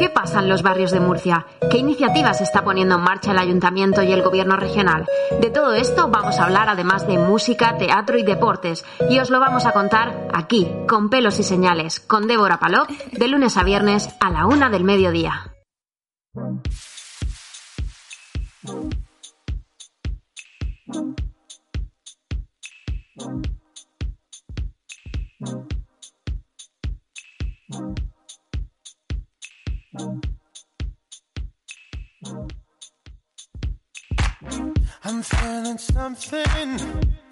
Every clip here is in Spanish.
¿Qué pasa en los barrios de Murcia? ¿Qué iniciativas está poniendo en marcha el ayuntamiento y el gobierno regional? De todo esto vamos a hablar además de música, teatro y deportes. Y os lo vamos a contar aquí, con pelos y señales, con Débora Palop, de lunes a viernes a la una del mediodía. Feeling something,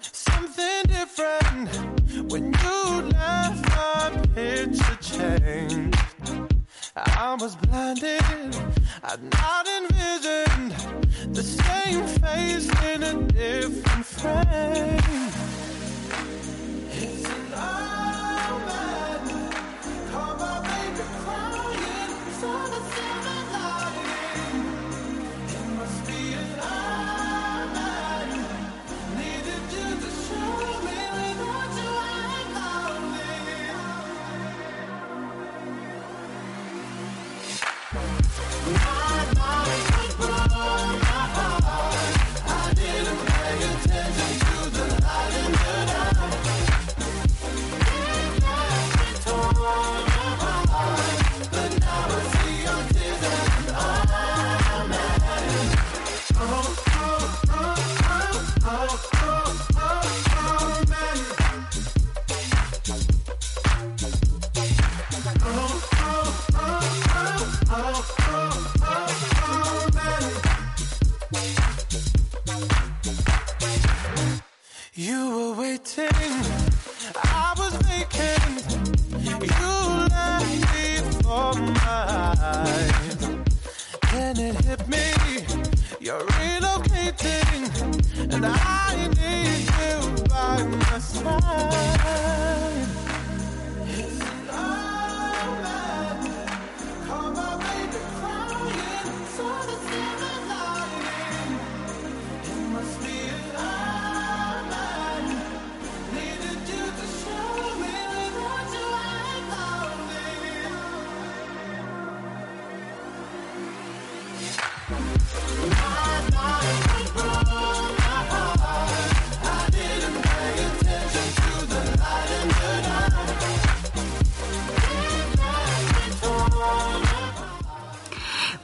something different. When you left, my picture changed. I was blinded, I'd not envisioned the same face in a different frame.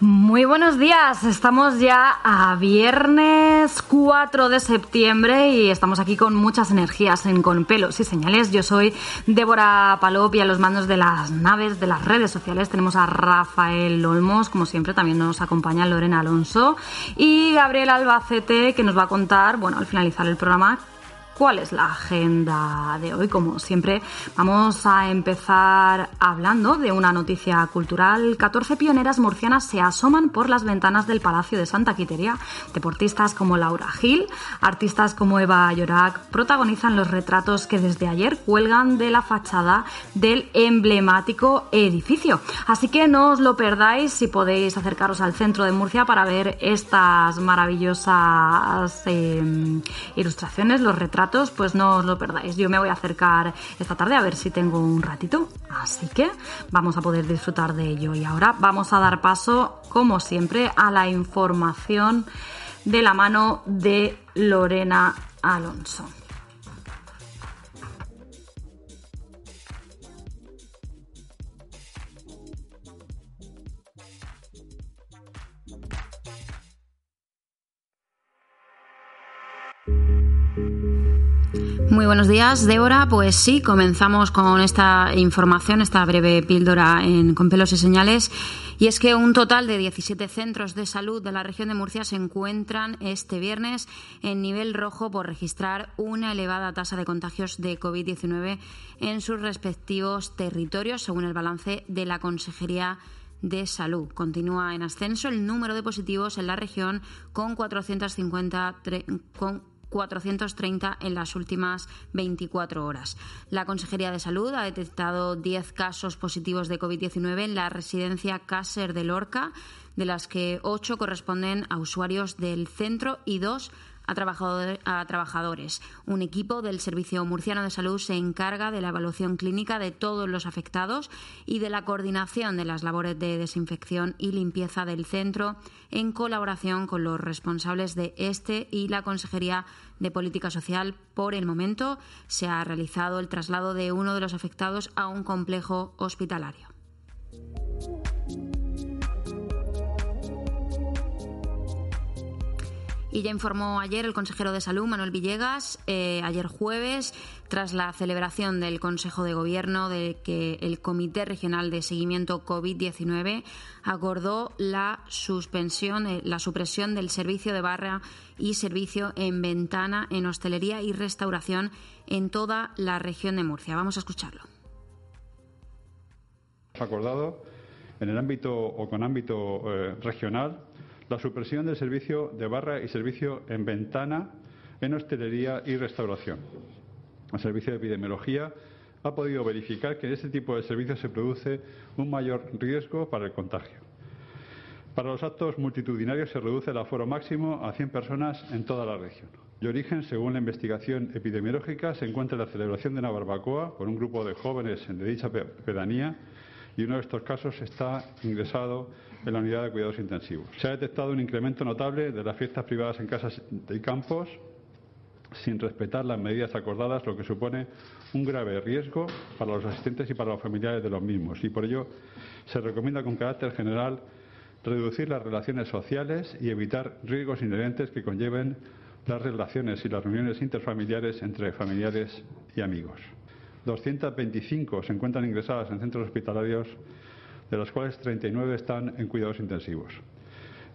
Muy buenos días, estamos ya a viernes 4 de septiembre y estamos aquí con muchas energías en Con pelos y señales. Yo soy Débora Palop y a los mandos de las naves de las redes sociales tenemos a Rafael Olmos, como siempre también nos acompaña Lorena Alonso y Gabriel Albacete que nos va a contar, bueno, al finalizar el programa ¿Cuál es la agenda de hoy? Como siempre, vamos a empezar hablando de una noticia cultural. 14 pioneras murcianas se asoman por las ventanas del Palacio de Santa Quiteria. Deportistas como Laura Gil, artistas como Eva Llorac protagonizan los retratos que desde ayer cuelgan de la fachada del emblemático edificio. Así que no os lo perdáis si podéis acercaros al centro de Murcia para ver estas maravillosas eh, ilustraciones, los retratos pues no os lo perdáis. Yo me voy a acercar esta tarde a ver si tengo un ratito. Así que vamos a poder disfrutar de ello. Y ahora vamos a dar paso, como siempre, a la información de la mano de Lorena Alonso. Muy buenos días, Débora. Pues sí, comenzamos con esta información, esta breve píldora en, con pelos y señales. Y es que un total de 17 centros de salud de la región de Murcia se encuentran este viernes en nivel rojo por registrar una elevada tasa de contagios de COVID-19 en sus respectivos territorios, según el balance de la Consejería de Salud. Continúa en ascenso el número de positivos en la región con 450 con 430 en las últimas 24 horas. La Consejería de Salud ha detectado 10 casos positivos de COVID-19 en la residencia Cácer de Lorca, de las que 8 corresponden a usuarios del centro y 2 a, trabajadores. Un equipo del Servicio Murciano de Salud se encarga de la evaluación clínica de todos los afectados y de la coordinación de las labores de desinfección y limpieza del centro en colaboración con los responsables de este y la Consejería de Política Social. Por el momento se ha realizado el traslado de uno de los afectados a un complejo hospitalario. Y ya informó ayer el consejero de Salud, Manuel Villegas, eh, ayer jueves, tras la celebración del Consejo de Gobierno, de que el Comité Regional de Seguimiento COVID-19 acordó la suspensión, eh, la supresión del servicio de barra y servicio en ventana en hostelería y restauración en toda la región de Murcia. Vamos a escucharlo. Acordado en el ámbito o con ámbito eh, regional la supresión del servicio de barra y servicio en ventana en hostelería y restauración. El Servicio de Epidemiología ha podido verificar que en este tipo de servicios se produce un mayor riesgo para el contagio. Para los actos multitudinarios se reduce el aforo máximo a 100 personas en toda la región. De origen, según la investigación epidemiológica, se encuentra la celebración de una barbacoa por un grupo de jóvenes de dicha pedanía y uno de estos casos está ingresado en la unidad de cuidados intensivos. Se ha detectado un incremento notable de las fiestas privadas en casas y campos sin respetar las medidas acordadas, lo que supone un grave riesgo para los asistentes y para los familiares de los mismos. Y por ello se recomienda con carácter general reducir las relaciones sociales y evitar riesgos inherentes que conlleven las relaciones y las reuniones interfamiliares entre familiares y amigos. 225 se encuentran ingresadas en centros hospitalarios, de las cuales 39 están en cuidados intensivos.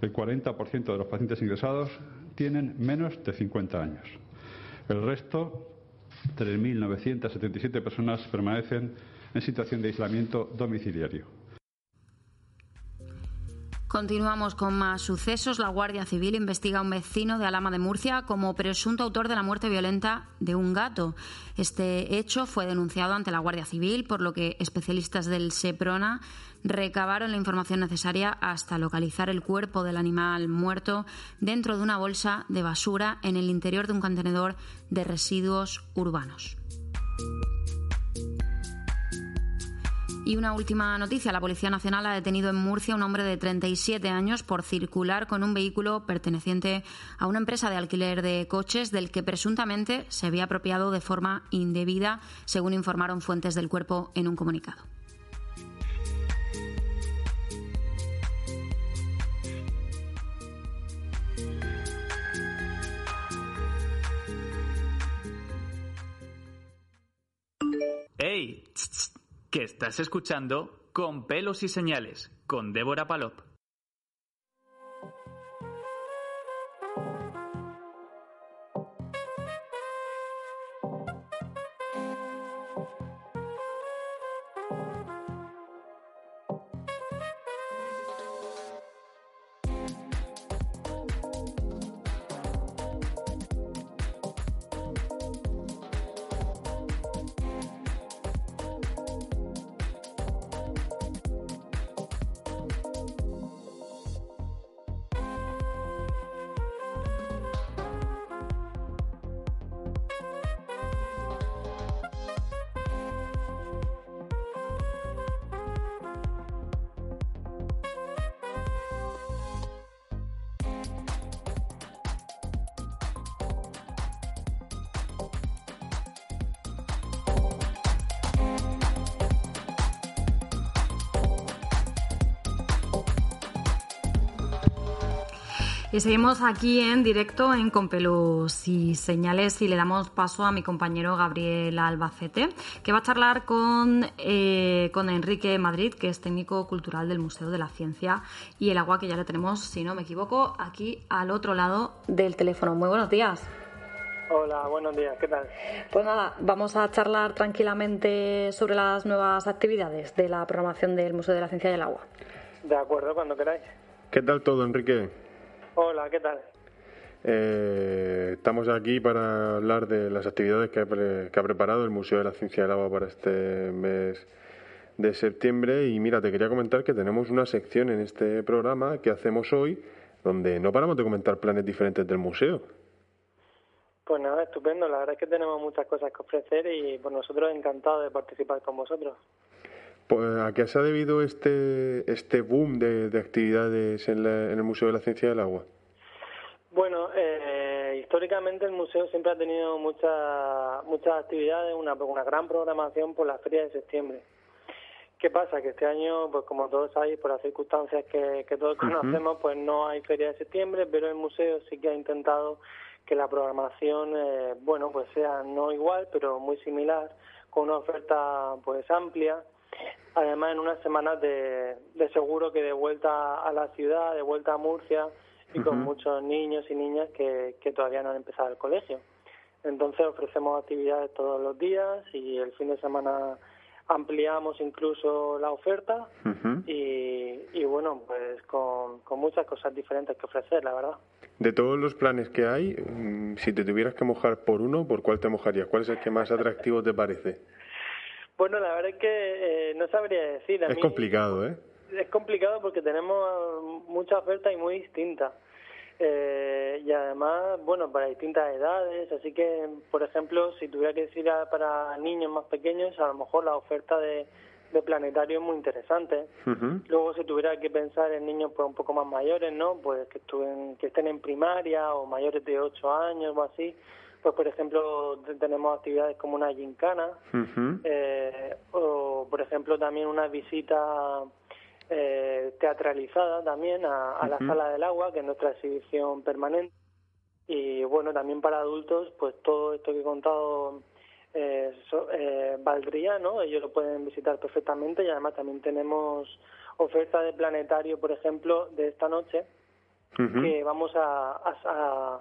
El 40% de los pacientes ingresados tienen menos de 50 años. El resto, 3.977 personas, permanecen en situación de aislamiento domiciliario. Continuamos con más sucesos. La Guardia Civil investiga a un vecino de Alama de Murcia como presunto autor de la muerte violenta de un gato. Este hecho fue denunciado ante la Guardia Civil, por lo que especialistas del SEPRONA recabaron la información necesaria hasta localizar el cuerpo del animal muerto dentro de una bolsa de basura en el interior de un contenedor de residuos urbanos. Y una última noticia. La Policía Nacional ha detenido en Murcia a un hombre de 37 años por circular con un vehículo perteneciente a una empresa de alquiler de coches del que presuntamente se había apropiado de forma indebida, según informaron fuentes del cuerpo en un comunicado. Que estás escuchando Con pelos y señales con Débora Palop. Y seguimos aquí en directo en Compelos y Señales y le damos paso a mi compañero Gabriel Albacete, que va a charlar con, eh, con Enrique Madrid, que es técnico cultural del Museo de la Ciencia y el Agua, que ya le tenemos, si no me equivoco, aquí al otro lado del teléfono. Muy buenos días. Hola, buenos días, ¿qué tal? Pues nada, vamos a charlar tranquilamente sobre las nuevas actividades de la programación del Museo de la Ciencia y el Agua. De acuerdo, cuando queráis. ¿Qué tal todo, Enrique? Hola, ¿qué tal? Eh, estamos aquí para hablar de las actividades que ha, preparado el Museo de la Ciencia del Agua para este mes de septiembre. Y mira, te quería comentar que tenemos una sección en este programa que hacemos hoy donde no paramos de comentar planes diferentes del museo. Pues nada, estupendo. La verdad es que tenemos muchas cosas que ofrecer y por nosotros encantados de participar con vosotros. Pues, ¿A qué se ha debido este, este boom de, actividades en, en, el Museo de la Ciencia del Agua? Bueno, eh, históricamente el museo siempre ha tenido muchas muchas actividades, una, una gran programación por la Feria de septiembre. ¿Qué pasa? Que este año, pues como todos sabéis, por las circunstancias que, que todos conocemos, pues no hay Feria de septiembre, pero el museo sí que ha intentado que la programación, eh, bueno, pues sea no igual, pero muy similar, con una oferta pues amplia, además en unas semanas de, de seguro que de vuelta a la ciudad, de vuelta a Murcia, y con muchos niños y niñas que, que todavía no han empezado el colegio. Entonces ofrecemos actividades todos los días y el fin de semana ampliamos incluso la oferta y, y, bueno, pues con, con, muchas cosas diferentes que ofrecer, la verdad. De todos los planes que hay, mm, si te tuvieras que mojar por uno, ¿por cuál te mojarías? ¿Cuál es el que más atractivo te parece? Bueno, la verdad es que eh, no sabría decir. es complicado, ¿eh? es complicado porque tenemos mucha oferta y muy distinta. Eh, y además, bueno, para distintas edades, así que, por ejemplo, si tuviera que decir para niños más pequeños, a lo mejor la oferta de, de planetario es muy interesante. Luego, si tuviera que pensar en niños pues un poco más mayores, ¿no? Pues que, estén, que estén en primaria o mayores de 8 años o así, pues por ejemplo tenemos actividades como una gincana eh, o por ejemplo también una visita eh, teatralizada también a, la Sala del Agua, que es nuestra exhibición permanente. Y bueno, también para adultos, pues todo esto que he contado eh, eh, valdría, ¿no? Ellos lo pueden visitar perfectamente y además también tenemos oferta de planetario, por ejemplo, de esta noche, que vamos a, a,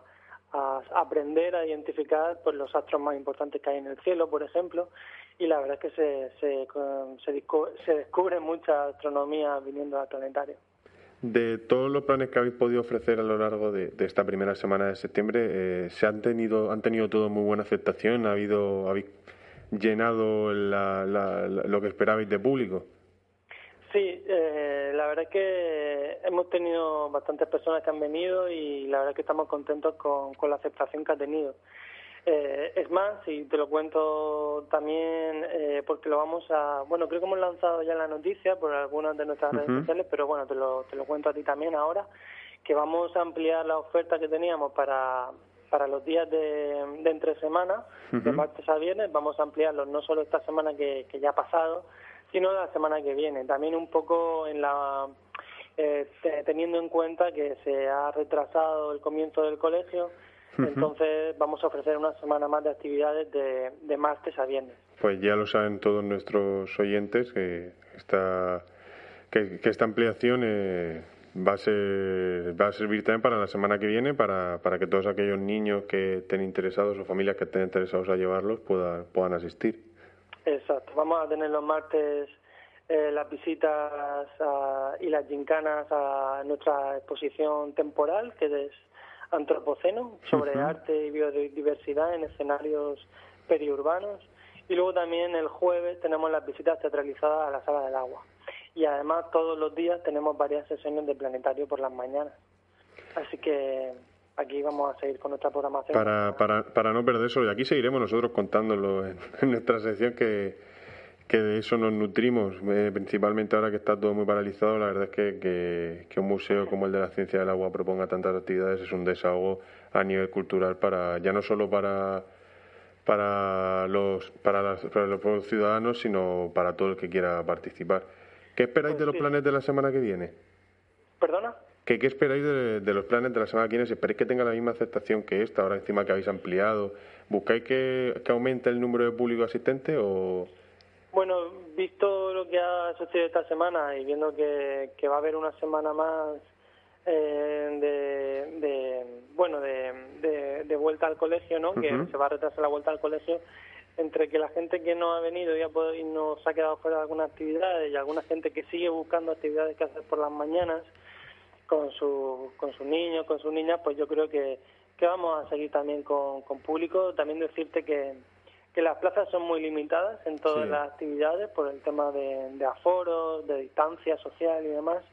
a, aprender a identificar pues, los astros más importantes que hay en el cielo, por ejemplo, y la verdad es que se, se, se, se descubre mucha astronomía viniendo al planetario. De todos los planes que habéis podido ofrecer a lo largo de, esta primera semana de septiembre, eh, se han tenido han tenido todo muy buena aceptación, ha habido habéis llenado la, lo que esperabais de público. Sí, eh, la verdad es que hemos tenido bastantes personas que han venido y la verdad es que estamos contentos con, con la aceptación que ha tenido. Eh, es más, si te lo cuento también, eh, porque lo vamos a, bueno, creo que hemos lanzado ya la noticia por algunas de nuestras redes sociales, pero bueno, te lo, te lo cuento a ti también ahora, que vamos a ampliar la oferta que teníamos para, para los días de, de entre semana, de martes a viernes, vamos a ampliarlos no solo esta semana que, que ya ha pasado, sino la semana que viene. También un poco en la eh, teniendo en cuenta que se ha retrasado el comienzo del colegio, entonces vamos a ofrecer una semana más de actividades de, de martes a viernes. Pues ya lo saben todos nuestros oyentes que esta, que, esta ampliación eh, va, a ser, va a servir también para la semana que viene, para, para que todos aquellos niños que estén interesados o familias que estén interesados a llevarlos puedan, puedan asistir. Exacto, vamos a tener los martes eh, las visitas y las gincanas a nuestra exposición temporal, que es antropoceno, sobre arte y biodiversidad en escenarios periurbanos. Y luego también el jueves tenemos las visitas teatralizadas a la Sala del Agua. Y además todos los días tenemos varias sesiones de planetario por las mañanas. Así que aquí vamos a seguir con nuestra programación. Para, para, para no perder eso, y aquí seguiremos nosotros contándolo en, nuestra sección que, que de eso nos nutrimos, eh, principalmente ahora que está todo muy paralizado, la verdad es que, que, un museo como el de la ciencia del agua proponga tantas actividades es un desahogo a nivel cultural para ya no solo para para los para, para los ciudadanos, sino para todo el que quiera participar. ¿Qué esperáis pues de los planes de la semana que viene? ¿Perdona? ¿Qué, qué esperáis de, los planes de la semana que viene? ¿Esperáis que tenga la misma aceptación que esta, ahora encima que habéis ampliado? ¿Buscáis que, que aumente el número de público asistente o...? Bueno, visto lo que ha sucedido esta semana y viendo que, que va a haber una semana más eh, de, de, bueno de, de, vuelta al colegio, ¿no? Que se va a retrasar la vuelta al colegio entre que la gente que no ha venido y, ha podido, y nos ha quedado fuera de algunas actividades y alguna gente que sigue buscando actividades que hacer por las mañanas con su con sus niños, con sus niñas, pues yo creo que, que vamos a seguir también con, con público. También decirte que que las plazas son muy limitadas en todas las actividades por el tema de, de aforos, de distancia social y demás,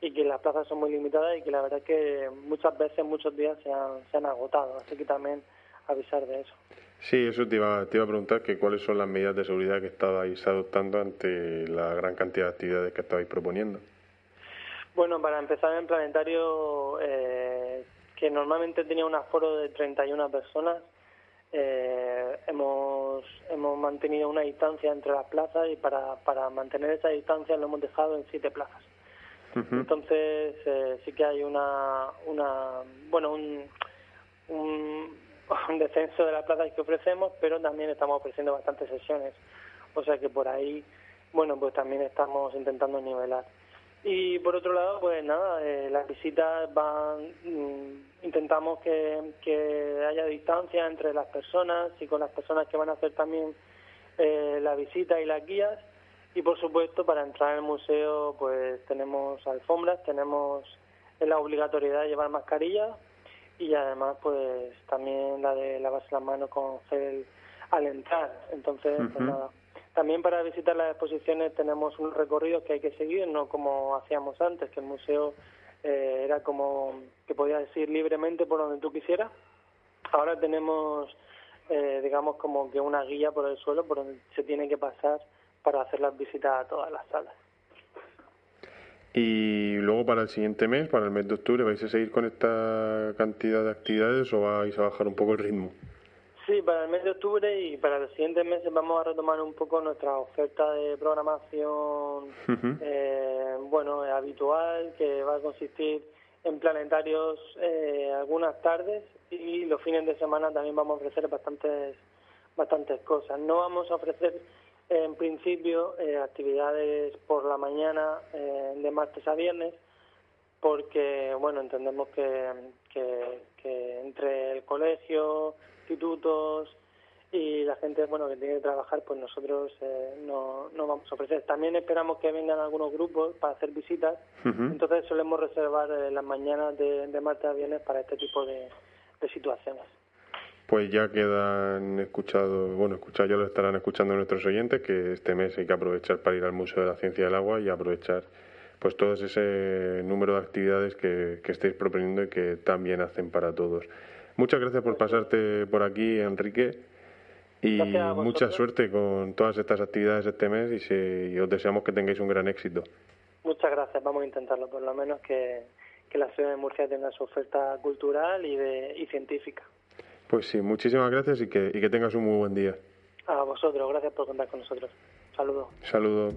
y que las plazas son muy limitadas y que la verdad es que muchas veces, muchos días se han, se han agotado. Así que también avisar de eso. Sí, eso te iba, te iba a preguntar que cuáles son las medidas de seguridad que estabais adoptando ante la gran cantidad de actividades que estabais proponiendo. Bueno, para empezar en planetario, eh, que normalmente tenía un aforo de 31 personas, eh, hemos, hemos mantenido una distancia entre las plazas y para, para mantener esa distancia lo hemos dejado en siete plazas. Entonces eh, sí que hay una, una bueno, un, un, un descenso de las plazas que ofrecemos, pero también estamos ofreciendo bastantes sesiones. O sea que por ahí, bueno, pues también estamos intentando nivelar. Y por otro lado, pues nada, eh, las visitas van, mm, intentamos que, que haya distancia entre las personas y con las personas que van a hacer también eh, la visita y las guías. Y por supuesto, para entrar al museo, pues tenemos alfombras, tenemos la obligatoriedad de llevar mascarilla y además, pues también la de lavarse las manos con gel al entrar. Entonces, pues nada también para visitar las exposiciones tenemos unos recorridos que hay que seguir, no como hacíamos antes, que el museo eh, era como que podías ir libremente por donde tú quisieras. Ahora tenemos, eh, digamos, como que una guía por el suelo por donde se tiene que pasar para hacer las visitas a todas las salas. Y luego para el siguiente mes, para el mes de octubre, ¿vais a seguir con esta cantidad de actividades o vais a bajar un poco el ritmo? Sí, para el mes de octubre y para los siguientes meses vamos a retomar un poco nuestra oferta de programación, eh, bueno, habitual, que va a consistir en planetarios eh, algunas tardes y los fines de semana también vamos a ofrecer bastantes, bastantes cosas. No vamos a ofrecer en principio eh, actividades por la mañana de martes a viernes porque, bueno, entendemos que, que entre el colegio, institutos y la gente bueno que tiene que trabajar pues nosotros eh, no, no vamos a ofrecer. También esperamos que vengan algunos grupos para hacer visitas. Entonces solemos reservar eh, las mañanas de, de martes a viernes para este tipo de, situaciones. Pues ya quedan escuchados, bueno, escuchar ya lo estarán escuchando nuestros oyentes, que este mes hay que aprovechar para ir al Museo de la Ciencia del Agua y aprovechar pues todo ese número de actividades que, que estáis proponiendo y que también hacen para todos. Muchas gracias por pasarte por aquí, Enrique. Y mucha suerte con todas estas actividades este mes y, os deseamos que tengáis un gran éxito. Muchas gracias, vamos a intentarlo, por lo menos que, la ciudad de Murcia tenga su oferta cultural y, de, y científica. Pues sí, muchísimas gracias y que, y que tengas un muy buen día. A vosotros, gracias por contar con nosotros. Saludos. Saludos.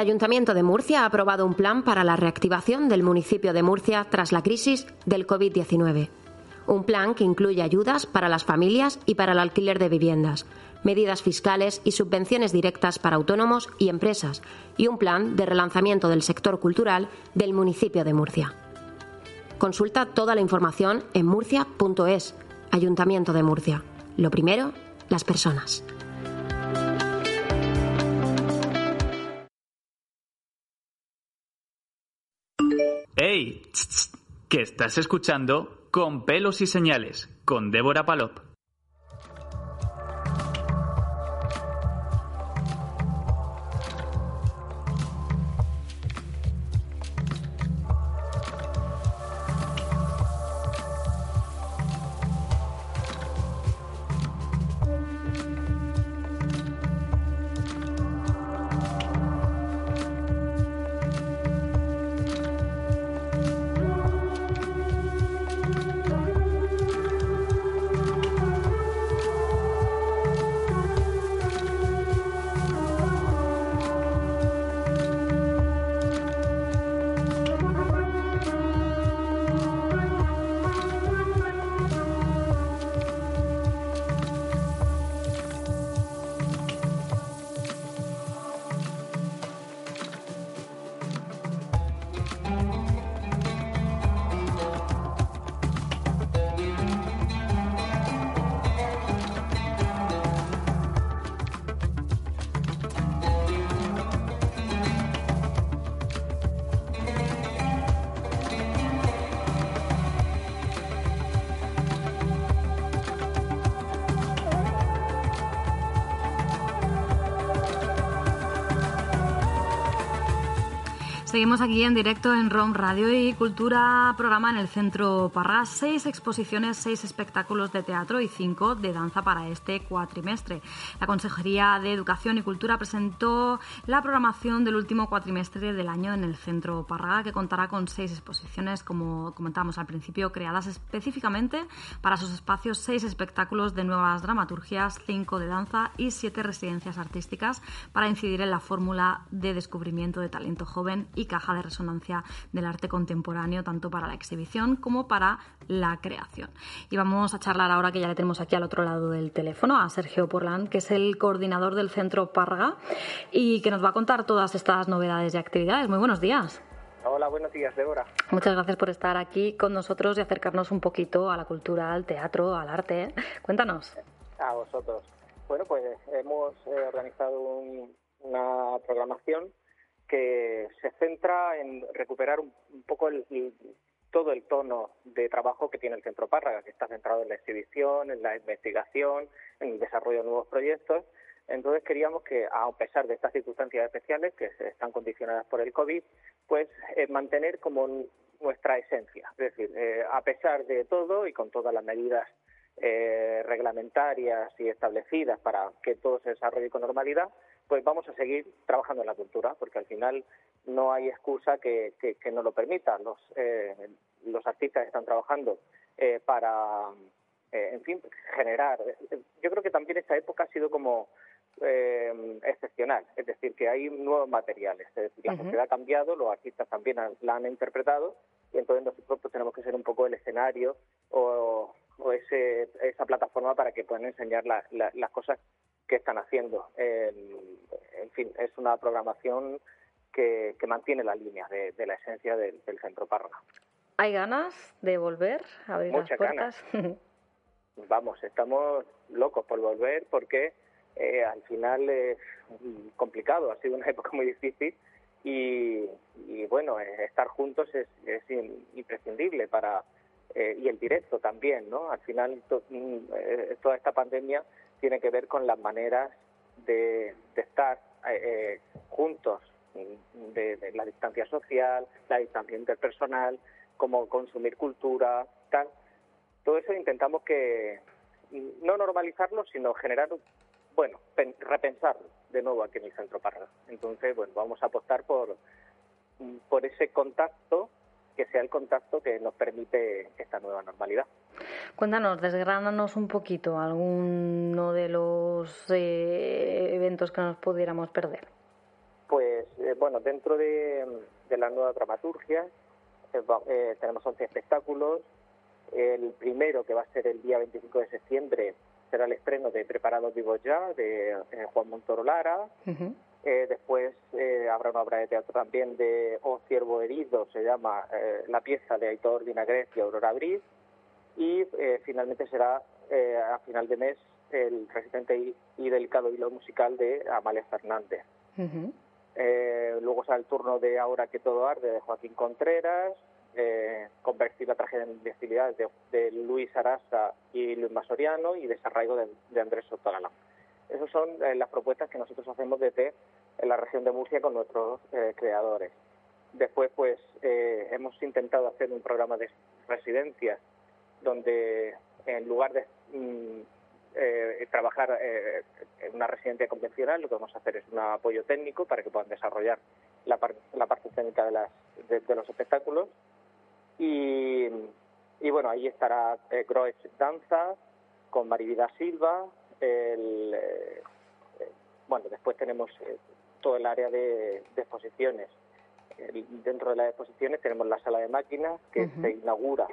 Ayuntamiento de Murcia ha aprobado un plan para la reactivación del municipio de Murcia tras la crisis del COVID-19. Un plan que incluye ayudas para las familias y para el alquiler de viviendas, medidas fiscales y subvenciones directas para autónomos y empresas, y un plan de relanzamiento del sector cultural del municipio de Murcia. Consulta toda la información en murcia.es, Ayuntamiento de Murcia. Lo primero, las personas. ¡Ey! que estás escuchando con pelos y señales con Débora Palop. Seguimos aquí en directo en ROM Radio y Cultura, programa en el Centro Parra. Seis exposiciones, seis espectáculos de teatro y cinco de danza para este cuatrimestre. La Consejería de Educación y Cultura presentó la programación del último cuatrimestre del año en el Centro Parra, que contará con seis exposiciones, como comentábamos al principio, creadas específicamente para sus espacios, seis espectáculos de nuevas dramaturgias, cinco de danza y siete residencias artísticas para incidir en la fórmula de descubrimiento de talento joven y caja de resonancia del arte contemporáneo, tanto para la exhibición como para la creación. Y vamos a charlar ahora que ya le tenemos aquí al otro lado del teléfono a Sergio Porland, que es el coordinador del Centro Parga y que nos va a contar todas estas novedades y actividades. Muy buenos días. Hola, buenos días, Débora. Muchas gracias por estar aquí con nosotros y acercarnos un poquito a la cultura, al teatro, al arte. Cuéntanos. A vosotros. Bueno, pues hemos eh, organizado una programación que se centra en recuperar un, poco el, todo el tono de trabajo que tiene el Centro Párraga, que está centrado en la exhibición, en la investigación, en el desarrollo de nuevos proyectos. Entonces queríamos que, a pesar de estas circunstancias especiales que están condicionadas por el COVID, pues eh, mantener como nuestra esencia. Es decir, eh, a pesar de todo y con todas las medidas eh, reglamentarias y establecidas para que todo se desarrolle con normalidad, pues vamos a seguir trabajando en la cultura, porque al final no hay excusa que, que, nos lo permita. Los, eh, los artistas están trabajando eh, para, eh, en fin, generar. Yo creo que también esta época ha sido como excepcional, es decir, que hay nuevos materiales. la sociedad ha cambiado, los artistas también la han interpretado, y entonces nosotros pues, tenemos que ser un poco el escenario o, o ese, esa plataforma para que puedan enseñar las cosas que están haciendo. En fin, es una programación que, mantiene la línea de, la esencia del, Centro Parra. ¿Hay ganas de volver a abrir las puertas? Vamos, estamos locos por volver porque eh, al final es complicado, ha sido una época muy difícil y, bueno, eh, estar juntos es, imprescindible para eh, y el directo también, ¿no? Al final mm, toda esta pandemia tiene que ver con las maneras de, estar eh, eh, juntos, de, la distancia social, la distancia interpersonal, cómo consumir cultura, tal. Todo eso intentamos que no normalizarlo, sino generar, bueno, repensarlo de nuevo aquí en el Centro Parra. Entonces, bueno, vamos a apostar por, por ese contacto que sea el contacto que nos permite esta nueva normalidad. Cuéntanos, desgránanos un poquito alguno de los eh, eventos que nos pudiéramos perder. Pues eh, bueno, dentro de, la nueva dramaturgia eh, tenemos 11 espectáculos. El primero, que va a ser el día 25 de septiembre, será el estreno de Preparados Vivos Ya, de Juan Montoro Lara. Eh, después eh, habrá una obra de teatro también de O Ciervo Herido, se llama eh, la pieza de Aitor Vinagres y Aurora Briz. Y finalmente será a final de mes el resistente y, delicado hilo musical de Amalia Fernández. luego será el turno de Ahora que todo arde de Joaquín Contreras, Convertir la tragedia en imbecilidad de, Luis Arasa y Luis Masoriano y Desarraigo de, de Andrés Sotogalán. Esas son eh, las propuestas que nosotros hacemos desde la región de Murcia con nuestros eh, creadores. Después, pues, eh, hemos intentado hacer un programa de residencias donde, en lugar de mm, trabajar en una residencia convencional, lo que vamos a hacer es un apoyo técnico para que puedan desarrollar la, parte técnica de, las, de, los espectáculos. Y, bueno, ahí estará Groes Danza con Marivida Silva, el, eh, bueno, después tenemos eh, todo el área de, exposiciones. dentro de las exposiciones tenemos la sala de máquinas que se inaugura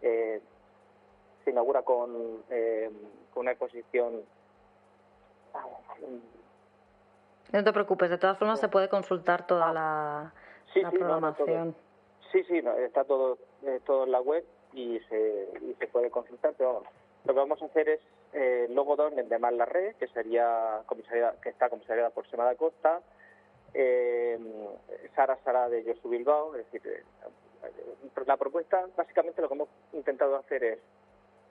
eh, se inaugura con, una exposición. No te preocupes, de todas formas se puede consultar toda la, programación. sí, sí, está todo, todo en la web y se, y se puede consultar, pero lo que vamos a hacer es eh, Logo Dornen de Mar la Red, que sería que está comisariada por Semana Costa, eh, Sara Sara de Josu Bilbao, es decir, eh, la propuesta básicamente lo que hemos intentado hacer es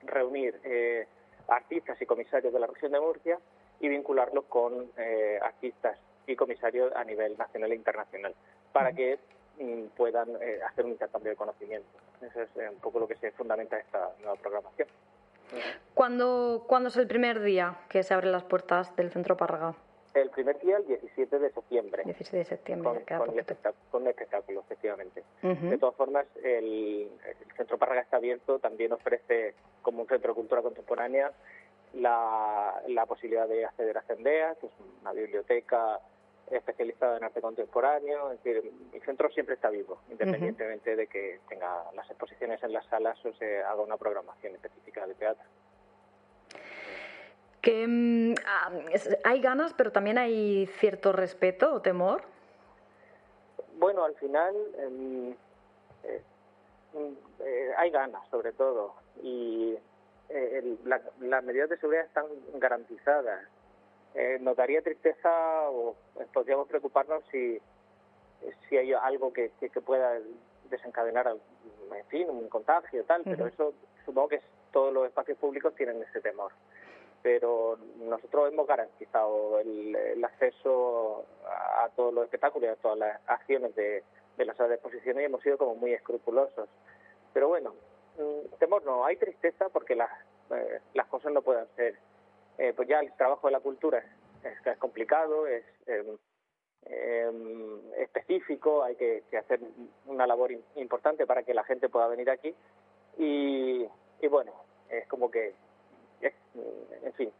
reunir eh, artistas y comisarios de la región de Murcia y vincularlos con artistas y comisarios a nivel nacional e internacional, para que mm, puedan eh, hacer un intercambio de conocimiento. Eso es un poco lo que se fundamenta esta nueva programación. ¿Cuándo, ¿Cuándo es el primer día que se abren las puertas del Centro Párraga? El primer día, el 17 de septiembre. 17 de septiembre, con, con, un, espectáculo, efectivamente. De todas formas, el, Centro Párraga está abierto, también ofrece, como un centro de cultura contemporánea, la, la posibilidad de acceder a Cendea, que es una biblioteca especializada en arte contemporáneo. Es decir, el centro siempre está vivo, independientemente de que tenga las exposiciones en las salas o se haga una programación específica de teatro que mm, ah, hay ganas, pero también hay cierto respeto o temor. Bueno, al final em, eh, mm, eh, hay ganas, sobre todo, y eh, las medidas de seguridad están garantizadas. Nos daría tristeza o podríamos preocuparnos si, si hay algo que, que, pueda desencadenar, en fin, un contagio, tal, pero eso supongo que todos los espacios públicos tienen ese temor pero nosotros hemos garantizado el, acceso a, todos los espectáculos y a todas las acciones de, de la sala de exposiciones y hemos sido como muy escrupulosos. Pero bueno, mm, temor no, hay tristeza porque las, eh, las cosas no pueden ser. Eh, pues ya el trabajo de la cultura es, es, complicado, es em, em, específico, hay que, hacer una labor importante para que la gente pueda venir aquí y, y bueno, es como que en fin,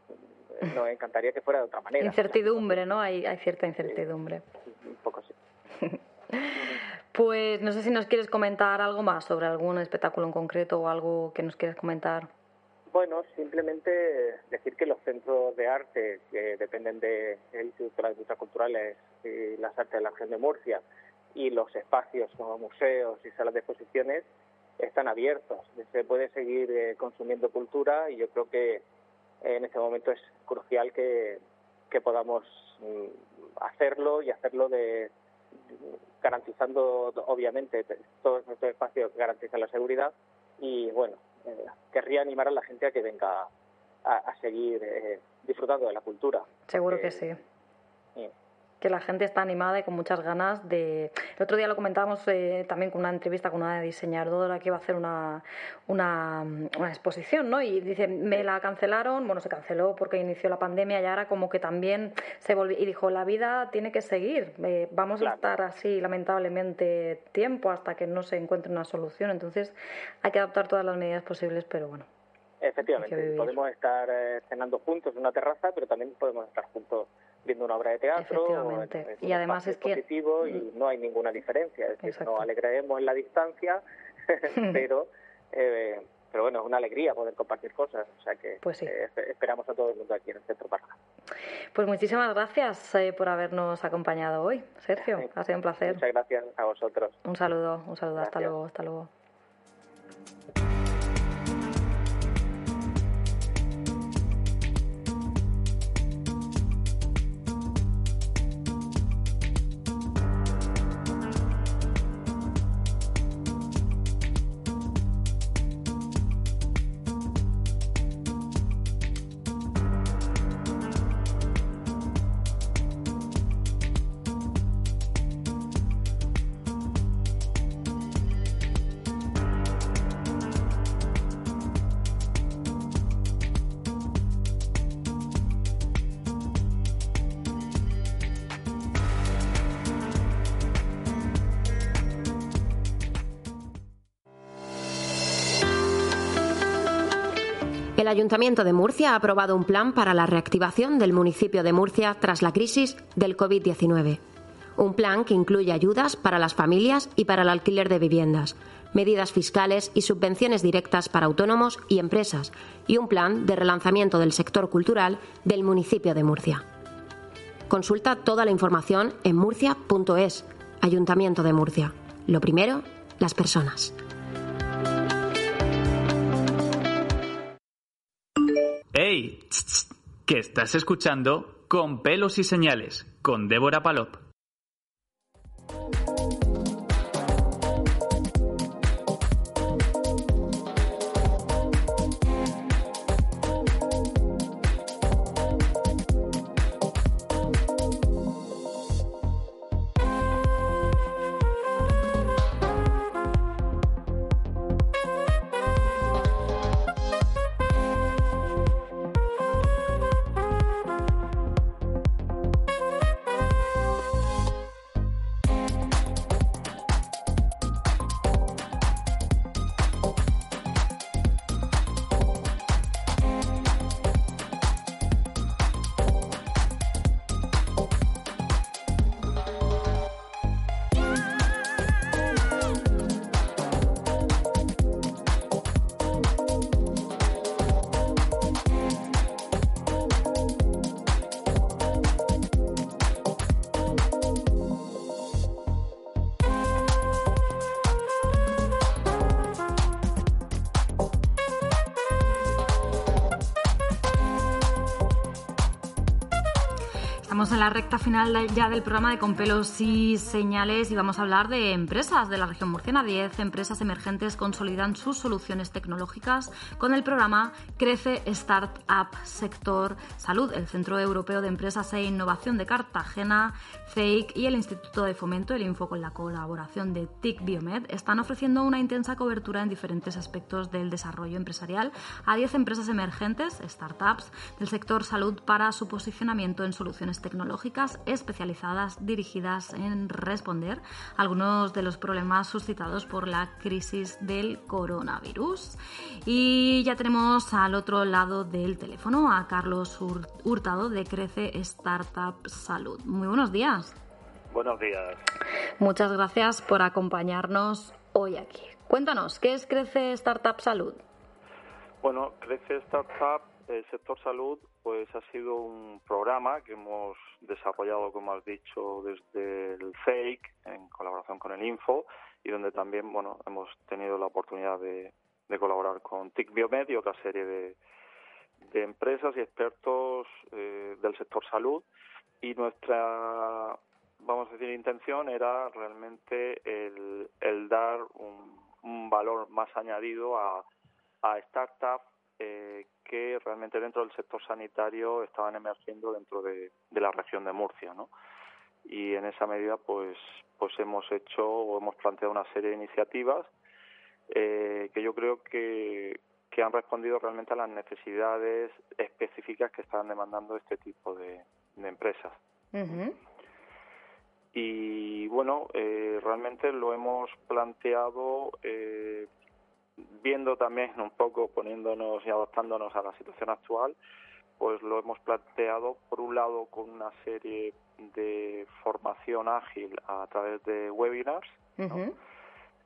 nos encantaría que fuera de otra manera. Incertidumbre, ¿no? Hay, hay cierta incertidumbre. un poco sí. pues no sé si nos quieres comentar algo más sobre algún espectáculo en concreto o algo que nos quieras comentar. Bueno, simplemente decir que los centros de arte que dependen del Instituto de las Industrias Culturales y las Artes de la Región de Murcia y los espacios como museos y salas de exposiciones están abiertos. Se puede seguir eh, consumiendo cultura y yo creo que en este momento es crucial que, que podamos mm, hacerlo y hacerlo de garantizando obviamente todos nuestros espacios garantizan la seguridad y bueno eh, querría animar a la gente a que venga a, seguir disfrutando de la cultura. Seguro que sí que la gente está animada y con muchas ganas de... El otro día lo comentábamos eh, también con una entrevista con una diseñadora que iba a hacer una, una, exposición, ¿no? Y dice, me la cancelaron, bueno, se canceló porque inició la pandemia y ahora como que también se volvió... Y dijo, la vida tiene que seguir, eh, vamos a estar así lamentablemente tiempo hasta que no se encuentre una solución, entonces hay que adaptar todas las medidas posibles, pero bueno. Efectivamente, podemos estar eh, cenando juntos en una terraza, pero también podemos estar juntos viendo una obra de teatro. y además es que. y no hay ninguna diferencia. Es decir, nos alegraremos en la distancia, pero. Eh, pero bueno, es una alegría poder compartir cosas, o sea que pues eh, esperamos a todo el mundo aquí en el Centro Parra. Pues muchísimas gracias eh, por habernos acompañado hoy, Sergio, ha sido un placer. Muchas gracias a vosotros. Un saludo, un saludo, hasta luego, hasta luego. El Ayuntamiento de Murcia ha aprobado un plan para la reactivación del municipio de Murcia tras la crisis del COVID-19. Un plan que incluye ayudas para las familias y para el alquiler de viviendas, medidas fiscales y subvenciones directas para autónomos y empresas, y un plan de relanzamiento del sector cultural del municipio de Murcia. Consulta toda la información en murcia.es, Ayuntamiento de Murcia. Lo primero, las personas. Que estás escuchando Con pelos y señales, con Débora Palop. La recta final ya del programa de Con pelos y señales y vamos a hablar de empresas de la región murciana. Diez empresas emergentes consolidan sus soluciones tecnológicas con el programa Crece Startup Sector Salud. El Centro Europeo de Empresas e Innovación de Cartagena, CEIC y el Instituto de Fomento del Info con la colaboración de TIC Biomed están ofreciendo una intensa cobertura en diferentes aspectos del desarrollo empresarial a 10 empresas emergentes, startups, del sector salud para su posicionamiento en soluciones tecnológicas especializadas dirigidas en responder a algunos de los problemas suscitados por la crisis del coronavirus. Y ya tenemos al otro lado del teléfono a Carlos Hurtado de Crece Startup Salud. Muy buenos días. Buenos días. Muchas gracias por acompañarnos hoy aquí. Cuéntanos, ¿qué es Crece Startup Salud? Bueno, Crece Startup el sector salud pues ha sido un programa que hemos desarrollado, como has dicho, desde el FAKE en colaboración con el Info y donde también bueno hemos tenido la oportunidad de, colaborar con TIC Biomed y otra serie de, empresas y expertos eh, del sector salud y nuestra vamos a decir intención era realmente el, dar un, valor más añadido a, a startups eh, que realmente dentro del sector sanitario estaban emergiendo dentro de, la región de Murcia, ¿no? Y en esa medida, pues, pues hemos hecho o hemos planteado una serie de iniciativas eh, que yo creo que, que han respondido realmente a las necesidades específicas que estaban demandando este tipo de, empresas. Y bueno, eh, realmente lo hemos planteado eh, viendo también un poco, poniéndonos y adaptándonos a la situación actual, pues lo hemos planteado por un lado con una serie de formación ágil a través de webinars.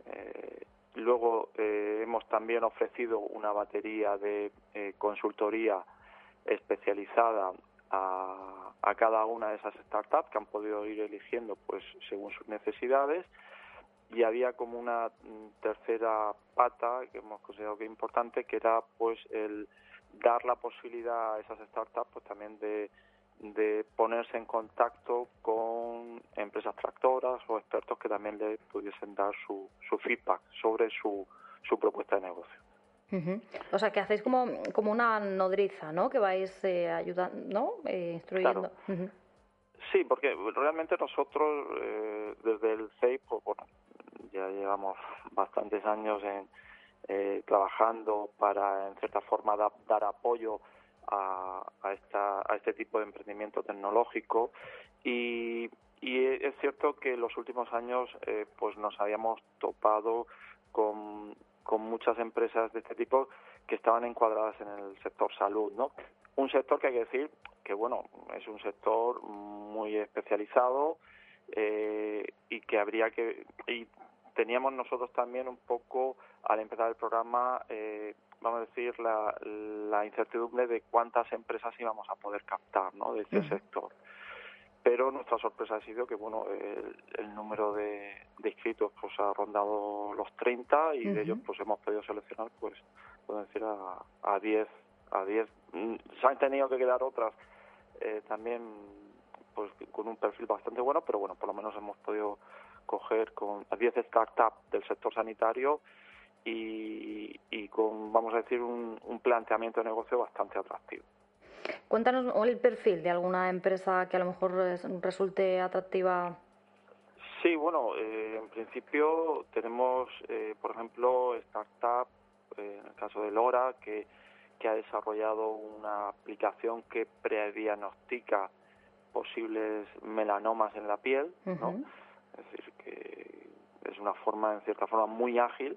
Eh, luego eh, hemos también ofrecido una batería de eh, consultoría especializada a, a, cada una de esas startups que han podido ir eligiendo pues según sus necesidades. Y había como una mm, tercera pata que hemos considerado que importante que era pues el dar la posibilidad a esas startups pues también de, de ponerse en contacto con empresas tractoras o expertos que también le pudiesen dar su, su feedback sobre su, su propuesta de negocio. O sea, que hacéis como, como una nodriza, ¿no? Que vais eh, ayudando, ¿no? Eh, instruyendo. Sí, porque realmente nosotros eh, desde el CEI, pues bueno, ya llevamos bastantes años en, eh, trabajando para, en cierta forma, dar apoyo a, a, esta, a este tipo de emprendimiento tecnológico y, y es cierto que en los últimos años eh, pues nos habíamos topado con, con muchas empresas de este tipo que estaban encuadradas en el sector salud, ¿no? Un sector que hay que decir que, bueno, es un sector muy especializado eh, y que habría que... Y teníamos nosotros también un poco, al empezar el programa, eh, vamos a decir, la, la, incertidumbre de cuántas empresas íbamos a poder captar ¿no? de ese sector. Pero nuestra sorpresa ha sido que bueno el, número de, inscritos pues ha rondado los 30 y de ellos pues hemos podido seleccionar pues puedo decir a, a 10 a 10 mm, se han tenido que quedar otras eh, también pues con un perfil bastante bueno pero bueno por lo menos hemos podido coger con 10 startups del sector sanitario y, y, con, vamos a decir, un, planteamiento de negocio bastante atractivo. Cuéntanos el perfil de alguna empresa que a lo mejor resulte atractiva. Sí, bueno, eh, en principio tenemos, eh, por ejemplo, startup, eh, en el caso de Lora, que, que ha desarrollado una aplicación que prediagnostica posibles melanomas en la piel, ¿no? Es decir, que es una forma, en cierta forma, muy ágil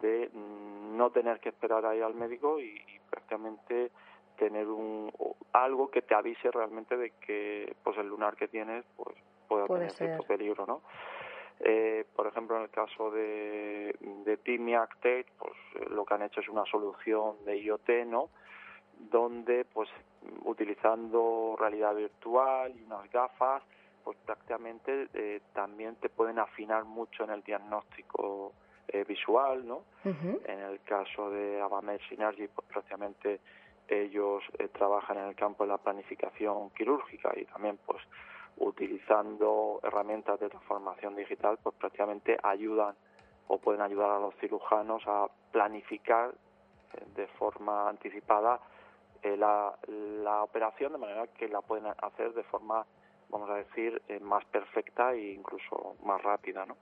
de no tener que esperar ahí al médico y, prácticamente tener un algo que te avise realmente de que pues el lunar que tienes pues puede, tener cierto peligro, ¿no? Eh, por ejemplo, en el caso de, de Timiac pues lo que han hecho es una solución de IoT, ¿no? Donde, pues, utilizando realidad virtual y unas gafas, pues prácticamente eh, también te pueden afinar mucho en el diagnóstico eh, visual, ¿no? En el caso de Avamed Synergy, pues prácticamente ellos eh, trabajan en el campo de la planificación quirúrgica y también pues utilizando herramientas de transformación digital pues prácticamente ayudan o pueden ayudar a los cirujanos a planificar eh, de forma anticipada la, la, operación de manera que la pueden hacer de forma vamos a decir más perfecta e incluso más rápida ¿no?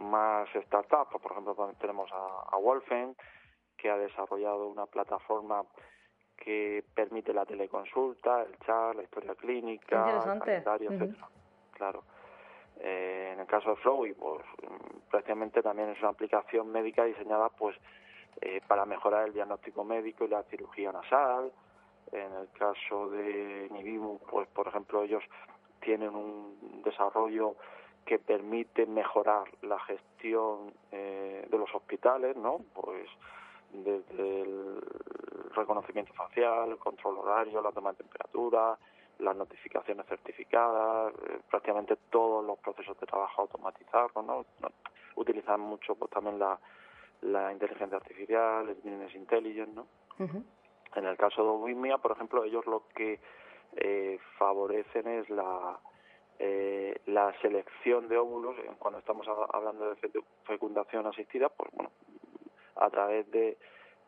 Más startups por ejemplo tenemos a, a Wolfen que ha desarrollado una plataforma que permite la teleconsulta, el chat, la historia clínica, el calendario, etcétera. Claro. Eh, en el caso de Flowy, pues prácticamente también es una aplicación médica diseñada pues eh, para mejorar el diagnóstico médico y la cirugía nasal. En el caso de Nibimu, pues por ejemplo ellos tienen un desarrollo que permite mejorar la gestión eh, de los hospitales, ¿no? Pues desde el reconocimiento facial, el control horario, la toma de temperatura, las notificaciones certificadas, eh, prácticamente todos los procesos de trabajo automatizados, ¿no? Utilizan mucho pues también la, la inteligencia artificial, el business intelligence, ¿no? En el caso de Wimia, por ejemplo, ellos lo que eh, favorecen es la eh, la selección de óvulos cuando estamos hablando de fecundación asistida, pues bueno, a través de,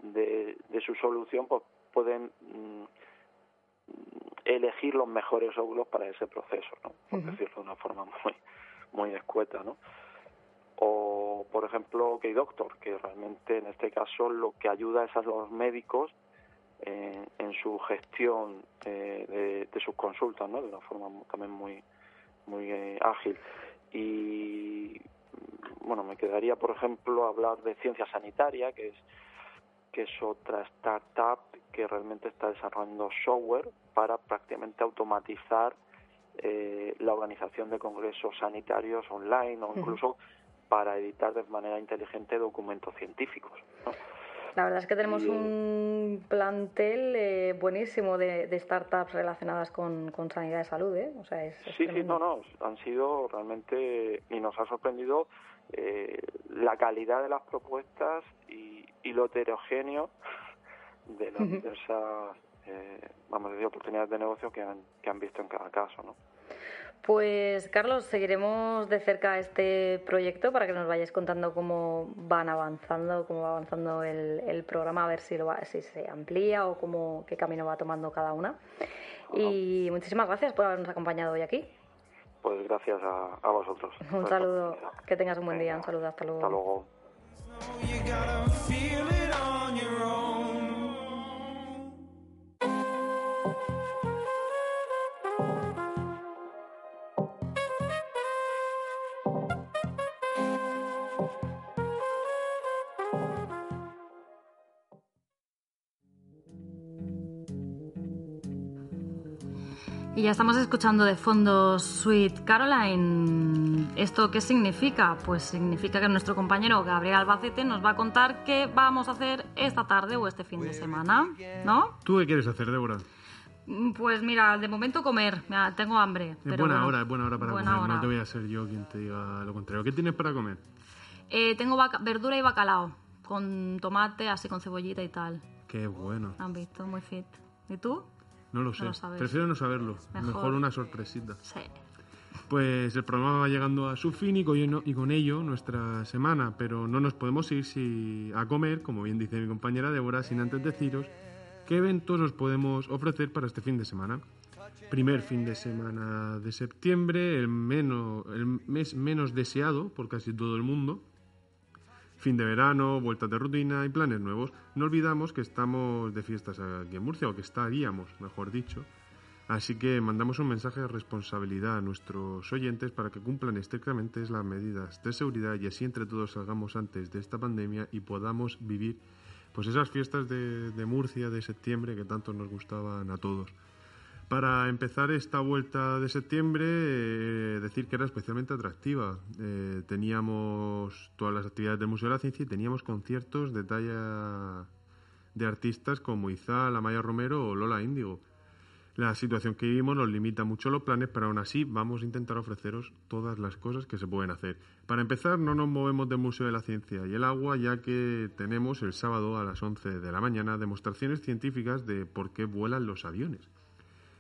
de, su solución pues pueden mm, elegir los mejores óvulos para ese proceso, ¿no? por decirlo de una forma muy, muy escueta. ¿no? O, por ejemplo, K-Doctor, que realmente en este caso lo que ayuda es a los médicos en, en su gestión eh, de, de, sus consultas, ¿no? de una forma también muy, muy eh, ágil. Y bueno, me quedaría, por ejemplo, hablar de ciencia sanitaria, que es que es otra startup que realmente está desarrollando software para prácticamente automatizar eh, la organización de congresos sanitarios online o incluso para editar de manera inteligente documentos científicos. La verdad es que tenemos un plantel eh, buenísimo de, startups relacionadas con, sanidad de salud. ¿eh? O sea, sí, sí, no, no, han sido realmente, y nos ha sorprendido eh, la calidad de las propuestas y, y lo heterogéneo de las diversas eh, vamos a decir, oportunidades de negocio que han, que han visto en cada caso. ¿no? Pues Carlos, seguiremos de cerca este proyecto para que nos vayáis contando cómo van avanzando, cómo va avanzando el, el programa, a ver si, lo va, si se amplía o cómo, qué camino va tomando cada una. Y muchísimas gracias por habernos acompañado hoy aquí. Pues gracias a, a vosotros. Un saludo, que tengas un buen día, un saludo, hasta luego. Hasta luego. Ya estamos escuchando de fondo Sweet Caroline. ¿Esto qué significa? Pues significa que nuestro compañero Gabriel Albacete nos va a contar qué vamos a hacer esta tarde o este fin de semana, ¿no? ¿Tú qué quieres hacer, Débora? Mm, pues mira, de momento comer. tengo hambre. Es buena hora, es buena hora para comer. No te voy a ser yo quien te diga lo contrario. ¿Qué tienes para comer? Eh, tengo verdura y bacalao, con tomate, así con cebollita y tal. Qué bueno. Han visto, muy fit. ¿Y tú? No lo sé. Prefiero no saberlo. Mejor. una sorpresita. Sí. Pues el programa va llegando a su fin y con, ello nuestra semana, pero no nos podemos ir si, a comer, como bien dice mi compañera Débora, sin antes deciros qué eventos os podemos ofrecer para este fin de semana. Primer fin de semana de septiembre, el, menos, el mes menos deseado por casi todo el mundo, fin de verano, vueltas de rutina y planes nuevos. No olvidamos que estamos de fiestas aquí en Murcia, o que estaríamos, mejor dicho. Así que mandamos un mensaje de responsabilidad a nuestros oyentes para que cumplan estrictamente las medidas de seguridad y así entre todos salgamos antes de esta pandemia y podamos vivir pues esas fiestas de, de Murcia de septiembre que tanto nos gustaban a todos. Para empezar esta vuelta de septiembre, eh, decir que era especialmente atractiva. Eh, teníamos todas las actividades del Museo de la Ciencia y teníamos conciertos de talla de artistas como Izal, Amaya Romero o Lola Índigo. La situación que vivimos nos limita mucho los planes, pero aún así vamos a intentar ofreceros todas las cosas que se pueden hacer. Para empezar, no nos movemos del Museo de la Ciencia y el Agua, ya que tenemos el sábado a las 11 de la mañana demostraciones científicas de por qué vuelan los aviones.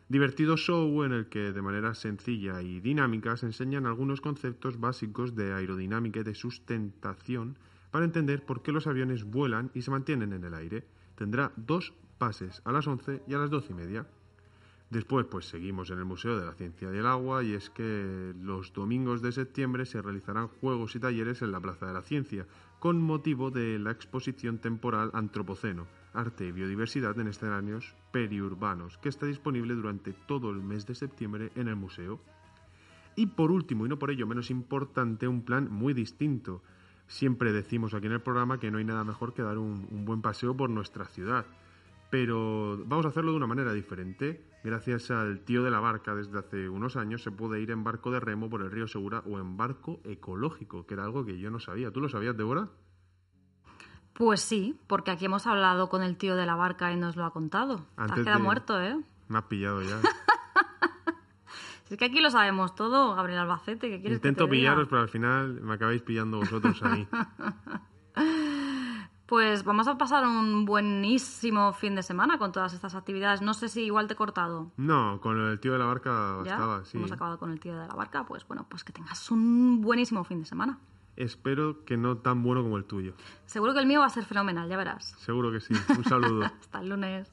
Divertido show en el que de manera sencilla y dinámica se enseñan algunos conceptos básicos de aerodinámica y de sustentación para entender por qué los aviones vuelan y se mantienen en el aire. Tendrá dos pases a las 11 y a las 12 y media. Después, pues seguimos en el Museo de la Ciencia del Agua y es que los domingos de septiembre se realizarán juegos y talleres en la Plaza de la Ciencia con motivo de la exposición temporal Antropoceno, Arte y Biodiversidad en escenarios periurbanos, que está disponible durante todo el mes de septiembre en el museo. Y por último, y no por ello menos importante, un plan muy distinto. Siempre decimos aquí en el programa que no hay nada mejor que dar un, buen paseo por nuestra ciudad pero vamos a hacerlo de una manera diferente. Gracias al tío de la barca, desde hace unos años se puede ir en barco de remo por el río Segura o en barco ecológico, que era algo que yo no sabía. ¿Tú lo sabías, Débora? Pues sí, porque aquí hemos hablado con el tío de la barca y nos lo ha contado. Antes Te has quedado muerto, ¿eh? Me has pillado ya. es que aquí lo sabemos todo, Gabriel Albacete. ¿qué quieres Intento que te pillaros, pero al final me acabáis pillando vosotros a mí. Pues vamos a pasar un buenísimo fin de semana con todas estas actividades. No sé si igual te he cortado. No, con el tío de la barca estaba, sí. Hemos acabado con el tío de la barca, pues bueno, pues que tengas un buenísimo fin de semana. Espero que no tan bueno como el tuyo. Seguro que el mío va a ser fenomenal, ya verás. Seguro que sí. Un saludo. Hasta el lunes.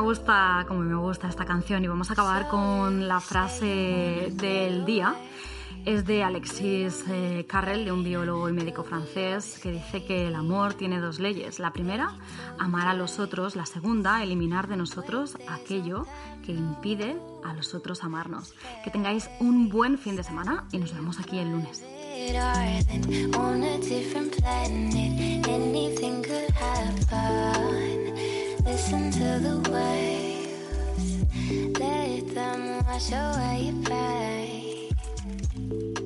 Gusta, cómo me gusta esta canción y vamos a acabar con la frase del día. Es de Alexis eh, Carrel, de un biólogo y médico francés, que dice que el amor tiene dos leyes. La primera, amar a los otros. La segunda, eliminar de nosotros aquello que impide a los otros amarnos. Que tengáis un buen fin de semana y nos vemos aquí el lunes. Listen to the waves, let them wash away your pain.